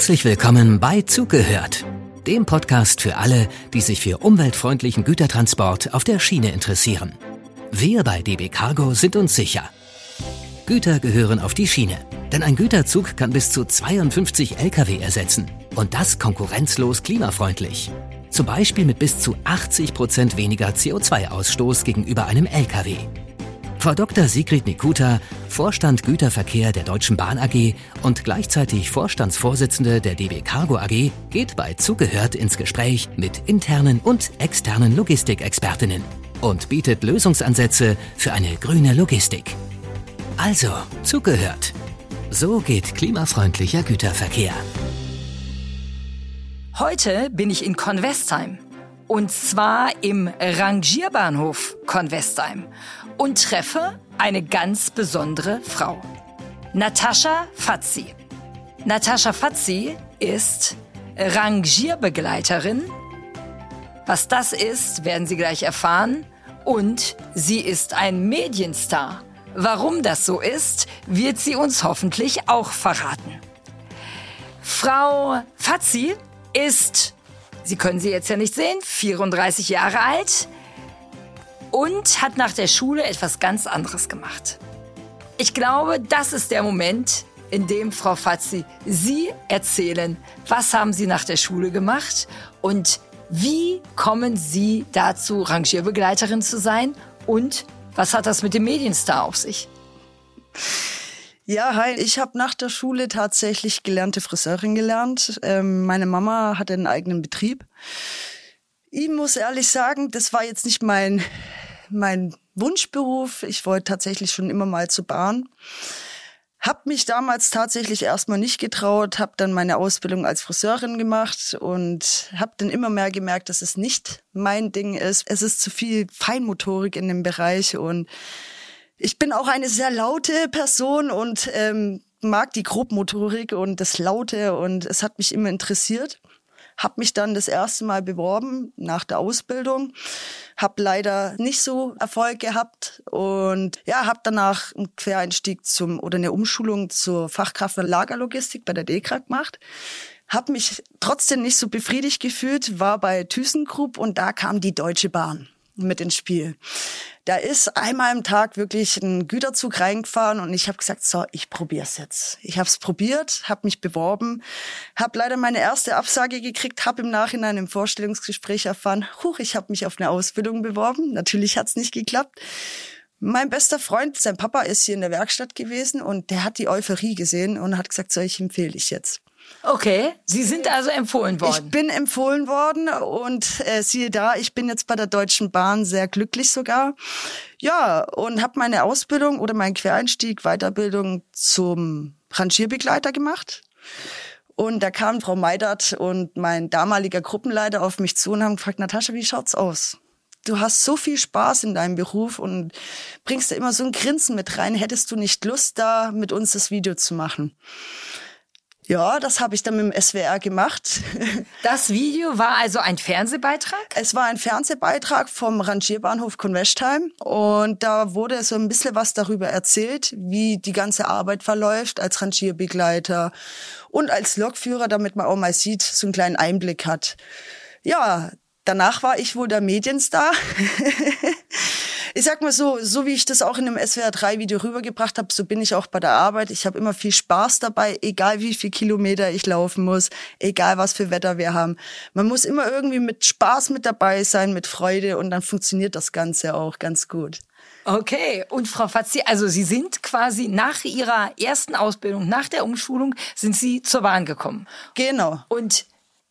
Herzlich willkommen bei Zugehört, dem Podcast für alle, die sich für umweltfreundlichen Gütertransport auf der Schiene interessieren. Wir bei DB Cargo sind uns sicher. Güter gehören auf die Schiene, denn ein Güterzug kann bis zu 52 Lkw ersetzen und das konkurrenzlos klimafreundlich. Zum Beispiel mit bis zu 80 Prozent weniger CO2-Ausstoß gegenüber einem Lkw. Frau Dr. Sigrid Nikuta, Vorstand Güterverkehr der Deutschen Bahn AG und gleichzeitig Vorstandsvorsitzende der DB Cargo AG, geht bei Zugehört ins Gespräch mit internen und externen Logistikexpertinnen und bietet Lösungsansätze für eine grüne Logistik. Also, zugehört. So geht klimafreundlicher Güterverkehr. Heute bin ich in Convestheim. Und zwar im Rangierbahnhof Convestheim und treffe eine ganz besondere Frau. Natascha Fazzi. Natascha Fazzi ist Rangierbegleiterin. Was das ist, werden Sie gleich erfahren. Und sie ist ein Medienstar. Warum das so ist, wird sie uns hoffentlich auch verraten. Frau Fazzi ist Sie können sie jetzt ja nicht sehen, 34 Jahre alt und hat nach der Schule etwas ganz anderes gemacht. Ich glaube, das ist der Moment, in dem Frau Fazzi Sie erzählen, was haben Sie nach der Schule gemacht und wie kommen Sie dazu, Rangierbegleiterin zu sein und was hat das mit dem Medienstar auf sich? Ja, hi. Ich habe nach der Schule tatsächlich gelernte Friseurin gelernt. Ähm, meine Mama hatte einen eigenen Betrieb. Ich muss ehrlich sagen, das war jetzt nicht mein, mein Wunschberuf. Ich wollte tatsächlich schon immer mal zur Bahn. Hab mich damals tatsächlich erstmal nicht getraut, habe dann meine Ausbildung als Friseurin gemacht und habe dann immer mehr gemerkt, dass es nicht mein Ding ist. Es ist zu viel Feinmotorik in dem Bereich und ich bin auch eine sehr laute Person und ähm, mag die Grobmotorik und das Laute und es hat mich immer interessiert. Hab mich dann das erste Mal beworben nach der Ausbildung, hab leider nicht so Erfolg gehabt und ja, hab danach einen Quereinstieg zum oder eine Umschulung zur Fachkraft für Lagerlogistik bei der DEKRA gemacht. Hab mich trotzdem nicht so befriedigt gefühlt, war bei ThyssenKrupp und da kam die Deutsche Bahn mit ins Spiel. Da ist einmal im Tag wirklich ein Güterzug reingefahren und ich habe gesagt, so, ich probiere es jetzt. Ich habe es probiert, habe mich beworben, habe leider meine erste Absage gekriegt, habe im Nachhinein im Vorstellungsgespräch erfahren, huch, ich habe mich auf eine Ausbildung beworben. Natürlich hat es nicht geklappt. Mein bester Freund, sein Papa ist hier in der Werkstatt gewesen und der hat die Euphorie gesehen und hat gesagt, so, ich empfehle dich jetzt. Okay, Sie sind also empfohlen worden. Ich bin empfohlen worden und äh, siehe da, ich bin jetzt bei der Deutschen Bahn sehr glücklich sogar. Ja, und habe meine Ausbildung oder meinen Quereinstieg, Weiterbildung zum Rangierbegleiter gemacht. Und da kam Frau Meidert und mein damaliger Gruppenleiter auf mich zu und haben gefragt, Natascha, wie schaut's aus? Du hast so viel Spaß in deinem Beruf und bringst da immer so ein Grinsen mit rein. Hättest du nicht Lust, da mit uns das Video zu machen? Ja, das habe ich dann mit dem SWR gemacht. Das Video war also ein Fernsehbeitrag? Es war ein Fernsehbeitrag vom Rangierbahnhof Convestheim und da wurde so ein bisschen was darüber erzählt, wie die ganze Arbeit verläuft als Rangierbegleiter und als Lokführer, damit man auch mal sieht, so einen kleinen Einblick hat. Ja, danach war ich wohl der Medienstar. ich sag mal so, so wie ich das auch in dem SWR 3 Video rübergebracht habe, so bin ich auch bei der Arbeit. Ich habe immer viel Spaß dabei, egal wie viel Kilometer ich laufen muss, egal was für Wetter wir haben. Man muss immer irgendwie mit Spaß mit dabei sein, mit Freude und dann funktioniert das Ganze auch ganz gut. Okay, und Frau Fazzi, also Sie sind quasi nach Ihrer ersten Ausbildung, nach der Umschulung, sind Sie zur Bahn gekommen. Genau. Und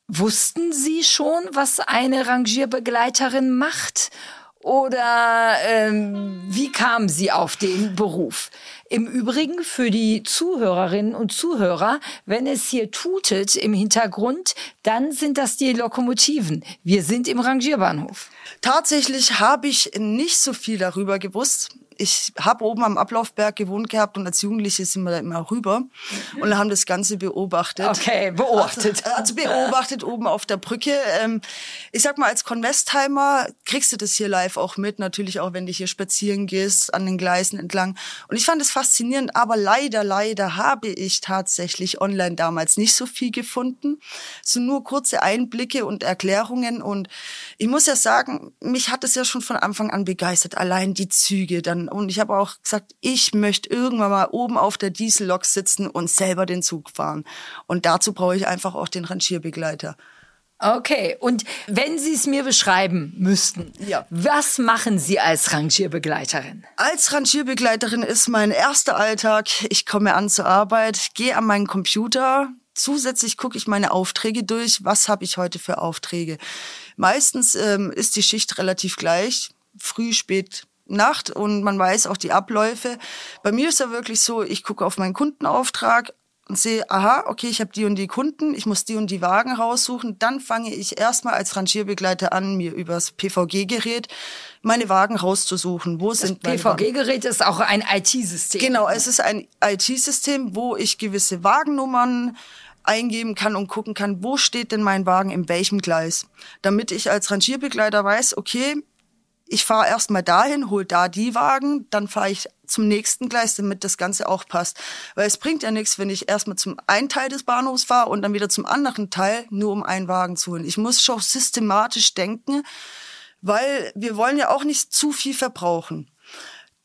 wussten Sie schon, was eine Rangierbegleiterin macht? Oder ähm, wie kamen Sie auf den Beruf? Im Übrigen für die Zuhörerinnen und Zuhörer, wenn es hier tutet im Hintergrund, dann sind das die Lokomotiven. Wir sind im Rangierbahnhof. Tatsächlich habe ich nicht so viel darüber gewusst. Ich habe oben am Ablaufberg gewohnt gehabt und als Jugendliche sind wir da immer rüber und haben das Ganze beobachtet. Okay, beobachtet. Also, also beobachtet oben auf der Brücke. Ähm, ich sag mal, als Convestheimer kriegst du das hier live auch mit, natürlich auch, wenn du hier spazieren gehst, an den Gleisen entlang. Und ich fand es faszinierend, aber leider, leider habe ich tatsächlich online damals nicht so viel gefunden. So nur kurze Einblicke und Erklärungen und ich muss ja sagen, mich hat es ja schon von Anfang an begeistert, allein die Züge dann. Und ich habe auch gesagt, ich möchte irgendwann mal oben auf der Diesellok sitzen und selber den Zug fahren. Und dazu brauche ich einfach auch den Rangierbegleiter. Okay, und wenn Sie es mir beschreiben müssten, Ja. was machen Sie als Rangierbegleiterin? Als Rangierbegleiterin ist mein erster Alltag, ich komme an zur Arbeit, gehe an meinen Computer, zusätzlich gucke ich meine Aufträge durch, was habe ich heute für Aufträge. Meistens ähm, ist die Schicht relativ gleich, früh, spät, Nacht und man weiß auch die Abläufe. Bei mir ist ja wirklich so, ich gucke auf meinen Kundenauftrag und sehe, aha, okay, ich habe die und die Kunden, ich muss die und die Wagen raussuchen. Dann fange ich erstmal als Rangierbegleiter an, mir übers PVG-Gerät meine Wagen rauszusuchen. Wo sind meine Wagen? PVG-Gerät ist auch ein IT-System. Genau, es ist ein IT-System, wo ich gewisse Wagennummern eingeben kann und gucken kann, wo steht denn mein Wagen in welchem Gleis. Damit ich als Rangierbegleiter weiß, okay, ich fahre erstmal dahin, hol da die Wagen, dann fahre ich zum nächsten Gleis, damit das Ganze auch passt. Weil es bringt ja nichts, wenn ich erstmal zum einen Teil des Bahnhofs fahre und dann wieder zum anderen Teil, nur um einen Wagen zu holen. Ich muss schon systematisch denken, weil wir wollen ja auch nicht zu viel verbrauchen.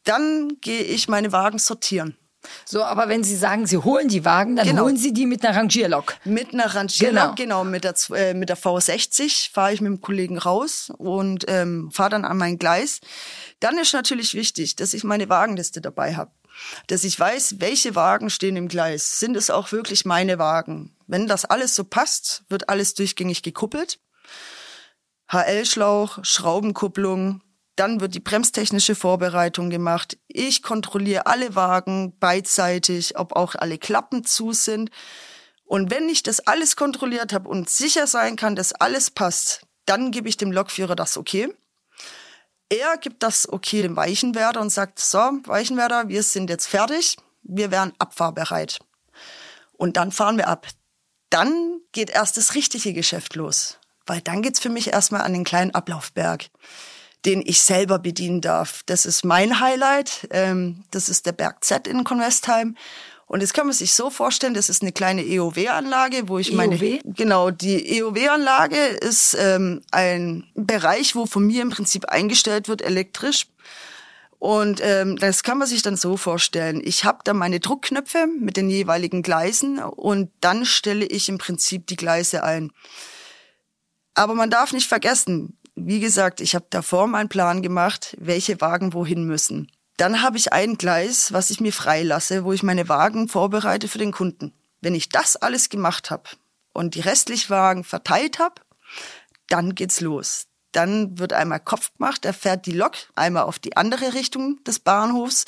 Dann gehe ich meine Wagen sortieren. So, aber wenn Sie sagen, Sie holen die Wagen, dann Genau. holen Sie die mit einer Rangierlok. Mit einer Rangierlok, Genau. genau, mit, der, äh, mit der V60 fahre ich mit dem Kollegen raus und ähm, fahre dann an mein Gleis. Dann ist natürlich wichtig, dass ich meine Wagenliste dabei habe. Dass ich weiß, welche Wagen stehen im Gleis. Sind es auch wirklich meine Wagen? Wenn das alles so passt, wird alles durchgängig gekuppelt. HL-Schlauch, Schraubenkupplung, dann wird die bremstechnische Vorbereitung gemacht. Ich kontrolliere alle Wagen beidseitig, ob auch alle Klappen zu sind. Und wenn ich das alles kontrolliert habe und sicher sein kann, dass alles passt, dann gebe ich dem Lokführer das Okay. Er gibt das Okay dem Weichenwerder und sagt, so, Weichenwerder, wir sind jetzt fertig, wir wären abfahrbereit. Und dann fahren wir ab. Dann geht erst das richtige Geschäft los. Weil dann geht's für mich erstmal an den kleinen Ablaufberg, den ich selber bedienen darf. Das ist mein Highlight. Ähm, das ist der Berg Z in Convestheim. Und jetzt kann man sich so vorstellen, das ist eine kleine EOW-Anlage, wo ich meine, EOW? genau, die EOW-Anlage ist ähm, ein Bereich, wo von mir im Prinzip eingestellt wird elektrisch. Und ähm, das kann man sich dann so vorstellen. Ich habe da meine Druckknöpfe mit den jeweiligen Gleisen und dann stelle ich im Prinzip die Gleise ein. Aber man darf nicht vergessen, wie gesagt, ich habe davor meinen Plan gemacht, welche Wagen wohin müssen. Dann habe ich ein Gleis, was ich mir freilasse, wo ich meine Wagen vorbereite für den Kunden. Wenn ich das alles gemacht habe und die restlichen Wagen verteilt habe, dann geht's los. Dann wird einmal Kopf gemacht, er fährt die Lok einmal auf die andere Richtung des Bahnhofs,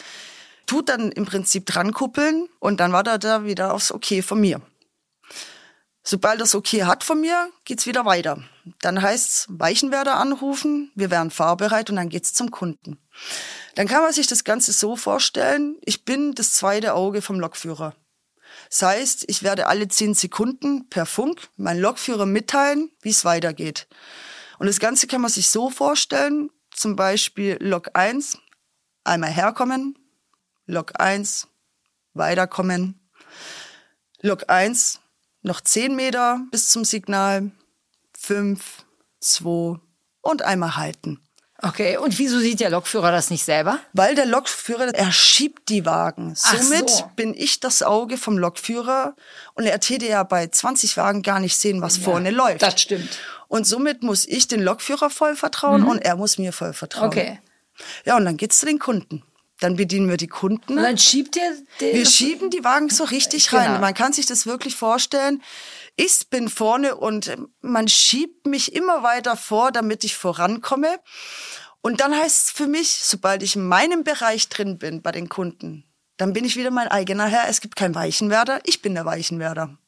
tut dann im Prinzip dran kuppeln und dann wartet er wieder aufs Okay von mir. Sobald das Okay hat von mir, geht's wieder weiter. Dann heißt's Weichenwerder anrufen, wir wären fahrbereit und dann geht's zum Kunden. Dann kann man sich das Ganze so vorstellen, ich bin das zweite Auge vom Lokführer. Das heißt, ich werde alle zehn Sekunden per Funk meinen Lokführer mitteilen, wie es weitergeht. Und das Ganze kann man sich so vorstellen, zum Beispiel Lok 1, einmal herkommen, Lok 1, weiterkommen, Lok 1, noch 10 Meter bis zum Signal, 5, 2 und einmal halten. Okay, und wieso sieht der Lokführer das nicht selber? Weil der Lokführer, er schiebt die Wagen. Somit so. bin ich das Auge vom Lokführer und er täte ja bei 20 Wagen gar nicht sehen, was vorne läuft. das stimmt. Und somit muss ich den Lokführer voll vertrauen und er muss mir voll vertrauen. Mhm. Okay. Ja, und dann geht's zu den Kunden. Dann bedienen wir die Kunden. Und dann schiebt er den. Wir schieben die Wagen so richtig Genau. rein. Man kann sich das wirklich vorstellen. Ich bin vorne und man schiebt mich immer weiter vor, damit ich vorankomme. Und dann heißt es für mich, sobald ich in meinem Bereich drin bin bei den Kunden, dann bin ich wieder mein eigener Herr. Es gibt keinen Weichenwerder, ich bin der Weichenwerder.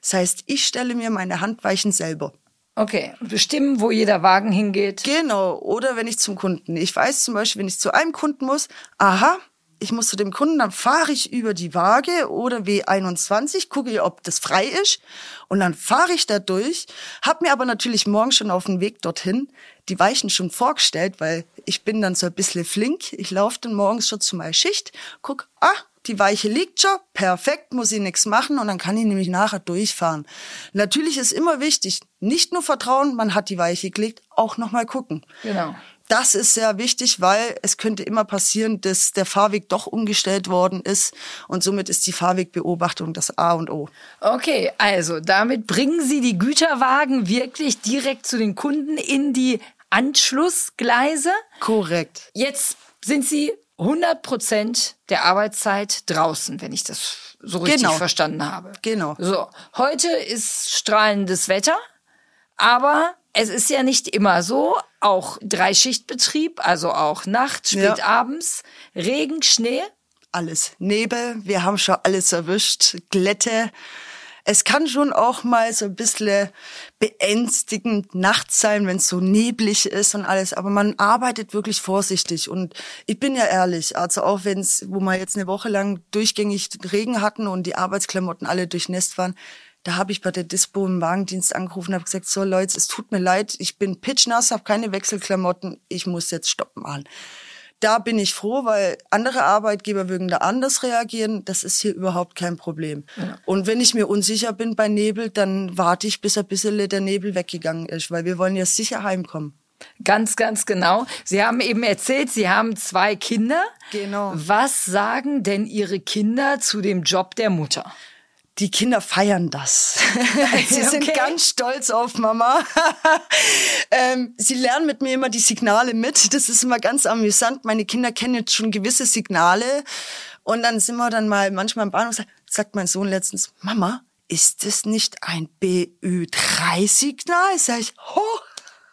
Das heißt, ich stelle mir meine Handweichen selber. Okay, bestimmen, wo jeder Wagen hingeht. Genau, oder wenn ich zum Kunden. Ich weiß zum Beispiel, wenn ich zu einem Kunden muss, aha, ich muss zu dem Kunden, dann fahre ich über die Waage oder W21, gucke ob das frei ist und dann fahre ich da durch, habe mir aber natürlich morgen schon auf dem Weg dorthin die Weichen schon vorgestellt, weil ich bin dann so ein bisschen flink. Ich laufe dann morgens schon zu meiner Schicht, guck, ah, die Weiche liegt schon, perfekt, muss ich nichts machen und dann kann ich nämlich nachher durchfahren. Natürlich ist immer wichtig, nicht nur vertrauen, man hat die Weiche gelegt, auch nochmal gucken. Genau. Das ist sehr wichtig, weil es könnte immer passieren, dass der Fahrweg doch umgestellt worden ist und somit ist die Fahrwegbeobachtung das A und O. Okay, also damit bringen Sie die Güterwagen wirklich direkt zu den Kunden in die Anschlussgleise. Korrekt. Jetzt sind Sie 100 Prozent der Arbeitszeit draußen, wenn ich das so richtig Genau. verstanden habe. Genau. So, heute ist strahlendes Wetter, aber es ist ja nicht immer so. Auch Dreischichtbetrieb, also auch Nacht, Ja. spät abends, Regen, Schnee. Alles. Nebel, wir haben schon alles erwischt. Glätte. Es kann schon auch mal so ein bisschen beängstigend nachts sein, wenn es so neblig ist und alles. Aber man arbeitet wirklich vorsichtig. Und ich bin ja ehrlich, also auch wenn es, wo wir jetzt eine Woche lang durchgängig Regen hatten und die Arbeitsklamotten alle durchnässt waren, da habe ich bei der Dispo im Wagendienst angerufen und habe gesagt, so Leute, es tut mir leid, ich bin pitchnass, habe keine Wechselklamotten, ich muss jetzt stoppen machen. Da bin ich froh, weil andere Arbeitgeber würden da anders reagieren. Das ist hier überhaupt kein Problem. Und wenn ich mir unsicher bin bei Nebel, dann warte ich, bis ein bisschen der Nebel weggegangen ist, weil wir wollen ja sicher heimkommen. Ganz, ganz genau. Sie haben eben erzählt, Sie haben zwei Kinder. Genau. Was sagen denn Ihre Kinder zu dem Job der Mutter? Die Kinder feiern das. sie sind Okay. ganz stolz auf Mama. ähm, sie lernen mit mir immer die Signale mit. Das ist immer ganz amüsant. Meine Kinder kennen jetzt schon gewisse Signale. Und dann sind wir dann mal manchmal im Bahnhof, sagt mein Sohn letztens, Mama, ist das nicht ein BÜ3-Signal? Sag ich, hoch.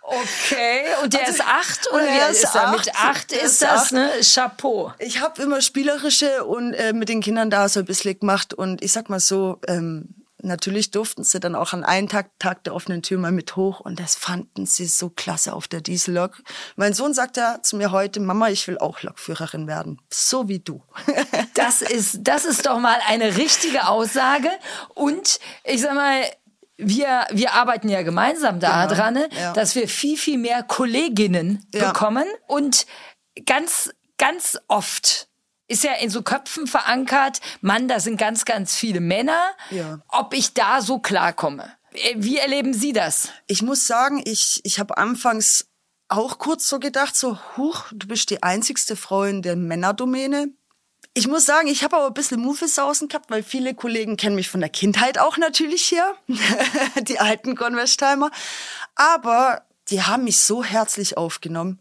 Okay, und der Also- ist acht und oder er ist ist er? acht. Mit acht ist ist das, acht. ne? Chapeau. Ich habe immer spielerische und äh, mit den Kindern da so ein bisschen gemacht. Und ich sag mal so, ähm, natürlich durften sie dann auch an einen Tag, Tag der offenen Tür mal mit hoch. Und das fanden sie so klasse auf der Diesellok. Mein Sohn sagt ja zu mir heute, Mama, ich will auch Lokführerin werden. So wie du. Das ist, das ist doch mal eine richtige Aussage. Und ich sag mal, wir, wir arbeiten ja gemeinsam da Genau, ne, ja. dass wir viel, viel mehr Kolleginnen Ja. bekommen. Und ganz, ganz oft ist ja in so Köpfen verankert, Mann, da sind ganz, ganz viele Männer. Ja. Ob ich da so klarkomme. Äh, Wie erleben Sie das? Ich muss sagen, ich, ich habe anfangs auch kurz so gedacht, so, huch, du bist die einzigste Frau in der Männerdomäne. Ich muss sagen, ich habe aber ein bisschen Muffelsausen gehabt, weil viele Kollegen kennen mich von der Kindheit auch natürlich hier, die alten Convestheimer. Aber die haben mich so herzlich aufgenommen.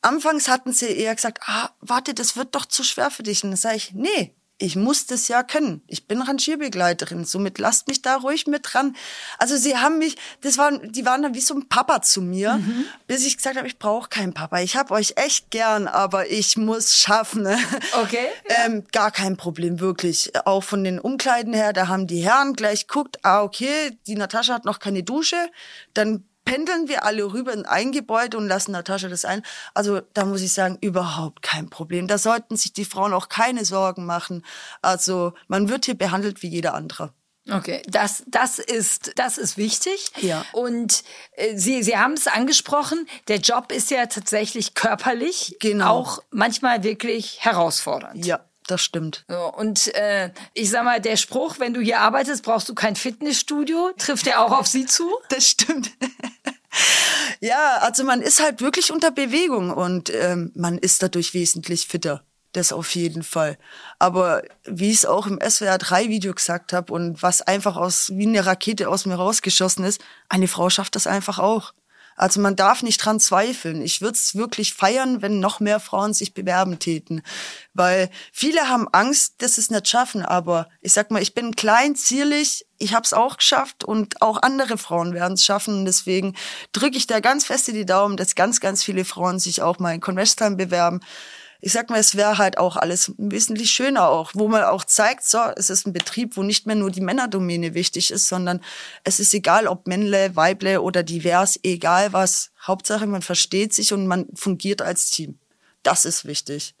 Anfangs hatten sie eher gesagt, ah, warte, das wird doch zu schwer für dich. Und dann sage ich, nee, ich muss das ja können. Ich bin Rangierbegleiterin, somit lasst mich da ruhig mit dran. Also sie haben mich, das waren, die waren dann wie so ein Papa zu mir, bis ich gesagt habe, ich brauche keinen Papa. Ich habe euch echt gern, aber ich muss schaffen. Okay, Ähm, gar kein Problem, wirklich. Auch von den Umkleiden her, da haben die Herren gleich guckt, ah, okay, die Natascha hat noch keine Dusche, dann pendeln wir alle rüber in ein Gebäude und lassen Natascha das ein. Also da muss ich sagen, überhaupt kein Problem. Da sollten sich die Frauen auch keine Sorgen machen. Also man wird hier behandelt wie jeder andere. Okay, das, das, ist, das ist wichtig. Ja. Und äh, Sie, Sie haben es angesprochen, der Job ist ja tatsächlich körperlich Genau. auch manchmal wirklich herausfordernd. Ja, das stimmt. So, und äh, ich sag mal, der Spruch, wenn du hier arbeitest, brauchst du kein Fitnessstudio, trifft der auch auf Sie zu? Das stimmt. ja, also man ist halt wirklich unter Bewegung und ähm, man ist dadurch wesentlich fitter. Das auf jeden Fall. Aber wie ich es auch im SWR 3 Video gesagt habe und was einfach aus wie eine Rakete aus mir rausgeschossen ist, eine Frau schafft das einfach auch. Also man darf nicht dran zweifeln. Ich würde es wirklich feiern, wenn noch mehr Frauen sich bewerben täten. Weil viele haben Angst, dass sie es nicht schaffen. Aber ich sag mal, ich bin klein, zierlich, ich habe es auch geschafft und auch andere Frauen werden es schaffen. Und deswegen drücke ich da ganz fest in die Daumen, dass ganz, ganz viele Frauen sich auch mal in Convestheim bewerben. Ich sag mal, es wäre halt auch alles wesentlich schöner auch, wo man auch zeigt, so, es ist ein Betrieb, wo nicht mehr nur die Männerdomäne wichtig ist, sondern es ist egal, ob Männle, Weible oder divers, egal was. Hauptsache, man versteht sich und man fungiert als Team. Das ist wichtig.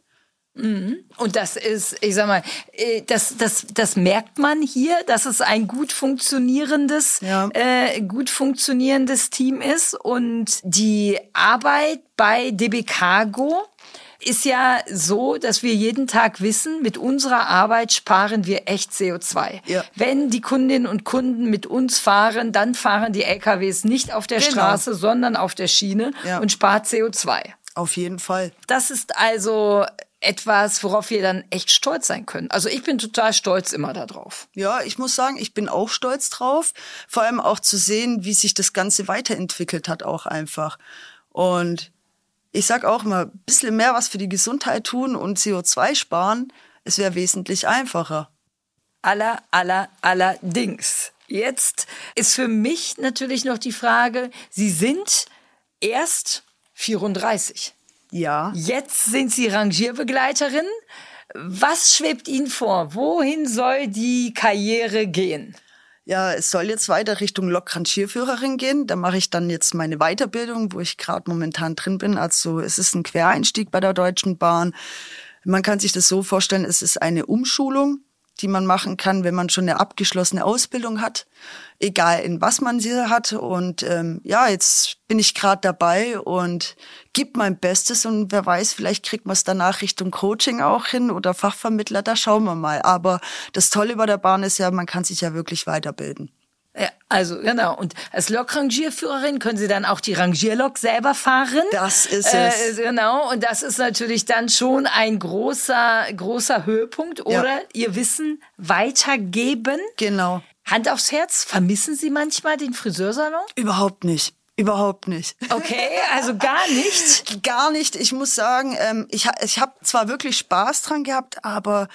Mhm. Und das ist, ich sag mal, äh, das, das, das merkt man hier, dass es ein gut funktionierendes, ja. äh, gut funktionierendes Team ist. Und die Arbeit bei DB Cargo ist ja so, dass wir jeden Tag wissen, mit unserer Arbeit sparen wir echt CO2. Ja. Wenn die Kundinnen und Kunden mit uns fahren, dann fahren die LKWs nicht auf der genau. Straße, sondern auf der Schiene ja. und spart CO2. Auf jeden Fall. Das ist also etwas, worauf wir dann echt stolz sein können. Also ich bin total stolz immer darauf. Ja, ich muss sagen, ich bin auch stolz drauf. Vor allem auch zu sehen, wie sich das Ganze weiterentwickelt hat, auch einfach. Und ich sag auch immer, ein bisschen mehr was für die Gesundheit tun und CO2 sparen, es wäre wesentlich einfacher. Aller, aller, allerdings. Jetzt ist für mich natürlich noch die Frage, Sie sind erst 34. Ja. Jetzt sind Sie Rangierbegleiterin. Was schwebt Ihnen vor? Wohin soll die Karriere gehen? Ja, es soll jetzt weiter Richtung Lokrangierführerin gehen. Da mache ich dann jetzt meine Weiterbildung, wo ich gerade momentan drin bin. Also es ist ein Quereinstieg bei der Deutschen Bahn. Man kann sich das so vorstellen, es ist eine Umschulung die man machen kann, wenn man schon eine abgeschlossene Ausbildung hat, egal in was man sie hat. Und ähm, ja, jetzt bin ich gerade dabei und gebe mein Bestes und wer weiß, vielleicht kriegt man es danach Richtung Coaching auch hin oder Fachvermittler, da schauen wir mal. Aber das Tolle bei der Bahn ist ja, man kann sich ja wirklich weiterbilden. Ja, also genau. Und als Lokrangierführerin können Sie dann auch die Rangierlok selber fahren. Das ist es. Äh, genau. Und das ist natürlich dann schon ein großer, großer Höhepunkt. Oder ja. Ihr Wissen weitergeben. Genau. Hand aufs Herz. Vermissen Sie manchmal den Friseursalon? Überhaupt nicht. Überhaupt nicht. Okay, also gar nicht? gar nicht. Ich muss sagen, ähm, ich, ich habe zwar wirklich Spaß dran gehabt, aber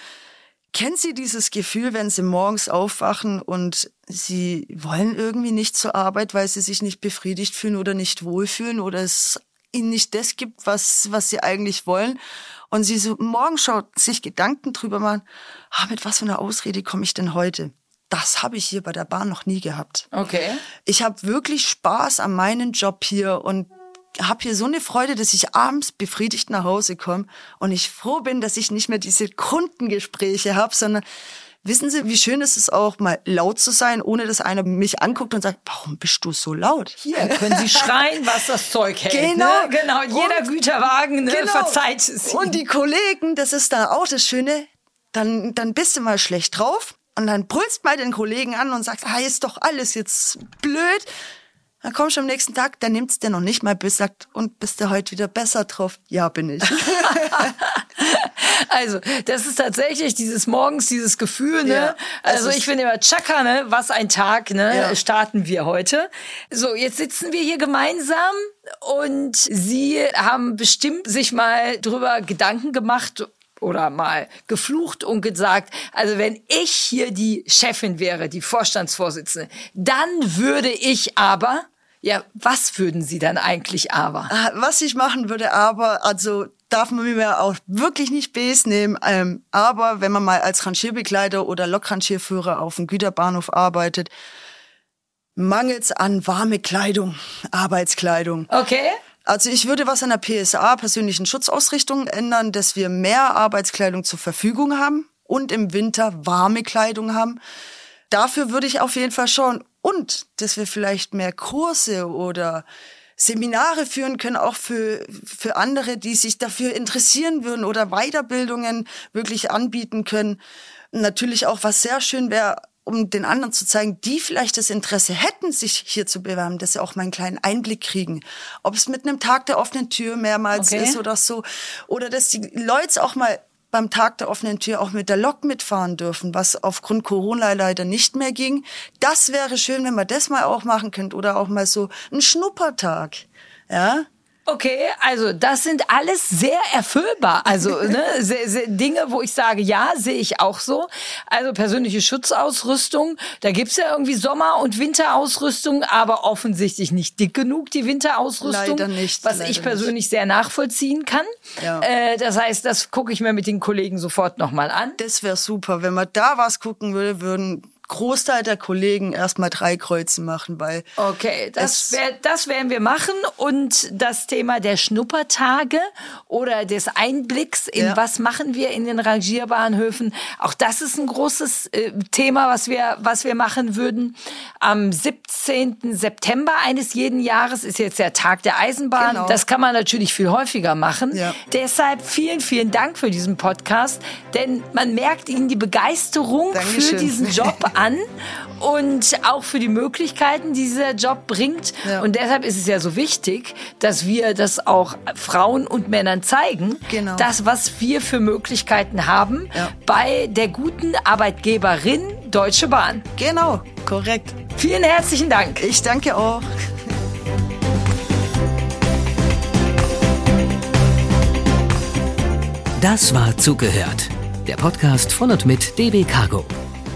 Kennen Sie dieses Gefühl, wenn Sie morgens aufwachen und Sie wollen irgendwie nicht zur Arbeit, weil Sie sich nicht befriedigt fühlen oder nicht wohlfühlen oder es Ihnen nicht das gibt, was, was Sie eigentlich wollen? Und Sie so morgen schaut, sich Gedanken drüber machen, ah, mit was für einer Ausrede komme ich denn heute? Das habe ich hier bei der Bahn noch nie gehabt. Okay. Ich habe wirklich Spaß an meinem Job hier und habe hier so eine Freude, dass ich abends befriedigt nach Hause komme und ich froh bin, dass ich nicht mehr diese Kundengespräche habe, sondern wissen Sie, wie schön ist es auch, mal laut zu sein, ohne dass einer mich anguckt und sagt, warum bist du so laut? Hier können Sie schreien, was das Zeug hält. Genau, ne? genau. Jeder und, Güterwagen ne, genau. verzeiht es. Und die Kollegen, das ist da auch das Schöne, dann, dann bist du mal schlecht drauf. Und dann brüllst mal den Kollegen an und sagst, ah, ist doch alles jetzt blöd. Dann kommst du am nächsten Tag, dann nimmt's dir noch nicht mal bis, sagt, und bist du heute wieder besser drauf? Ja, bin ich. also, das ist tatsächlich dieses morgens, dieses Gefühl, ne? Ja, also ich finde immer, Chaka, ne? Was ein Tag, ne? Ja. Starten wir heute. So, jetzt sitzen wir hier gemeinsam und Sie haben bestimmt sich mal drüber Gedanken gemacht, oder mal geflucht und gesagt, also wenn ich hier die Chefin wäre, die Vorstandsvorsitzende, dann würde ich aber ja, was würden Sie dann eigentlich aber? Ah, was ich machen würde aber, also darf man mir auch wirklich nicht bes nehmen. Ähm, aber wenn man mal als Rangierbegleiter oder Lokrangierführer auf dem Güterbahnhof arbeitet, mangels an warme Kleidung, Arbeitskleidung. Okay. Also ich würde was an der PSA, persönlichen Schutzausrichtung, ändern, dass wir mehr Arbeitskleidung zur Verfügung haben und im Winter warme Kleidung haben. Dafür würde ich auf jeden Fall schauen. Und dass wir vielleicht mehr Kurse oder Seminare führen können, auch für, für andere, die sich dafür interessieren würden oder Weiterbildungen wirklich anbieten können. Natürlich auch, was sehr schön wäre, um den anderen zu zeigen, die vielleicht das Interesse hätten, sich hier zu bewerben, dass sie auch mal einen kleinen Einblick kriegen. Ob es mit einem Tag der offenen Tür mehrmals okay. ist oder so. Oder dass die Leute auch mal beim Tag der offenen Tür auch mit der Lok mitfahren dürfen, was aufgrund Corona leider nicht mehr ging. Das wäre schön, wenn man das mal auch machen könnte oder auch mal so ein Schnuppertag. Ja, Okay, also das sind alles sehr erfüllbar. Also ne, sehr, sehr Dinge, wo ich sage, ja, sehe ich auch so. Also persönliche Schutzausrüstung, da gibt's ja irgendwie Sommer- und Winterausrüstung, aber offensichtlich nicht dick genug, die Winterausrüstung. Leider nicht, Was leider ich persönlich nicht. sehr nachvollziehen kann. Ja. Äh, das heißt, das gucke ich mir mit den Kollegen sofort nochmal an. Das wäre super. Wenn man da was gucken will, würden Großteil der Kollegen erstmal drei Kreuzen machen, weil Okay, das, wär, das werden wir machen. Und das Thema der Schnuppertage oder des Einblicks in Ja. was machen wir in den Rangierbahnhöfen, auch das ist ein großes äh, Thema, was wir, was wir machen würden. Am 17. September eines jeden Jahres ist jetzt der Tag der Eisenbahn. Genau. Das kann man natürlich viel häufiger machen. Ja. Deshalb vielen, vielen Dank für diesen Podcast, denn man merkt Ihnen die Begeisterung für Dankeschön. diesen Job an und auch für die Möglichkeiten, die dieser Job bringt. Ja. Und deshalb ist es ja so wichtig, dass wir das auch Frauen und Männern zeigen, Genau. das, was wir für Möglichkeiten haben Ja. bei der guten Arbeitgeberin Deutsche Bahn. genau, korrekt. Vielen herzlichen Dank. Ich danke auch. Das war Zugehört. Der Podcast von und mit DB Cargo.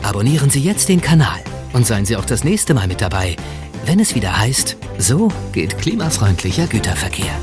Abonnieren Sie jetzt den Kanal und seien Sie auch das nächste Mal mit dabei, wenn es wieder heißt, so geht klimafreundlicher Güterverkehr.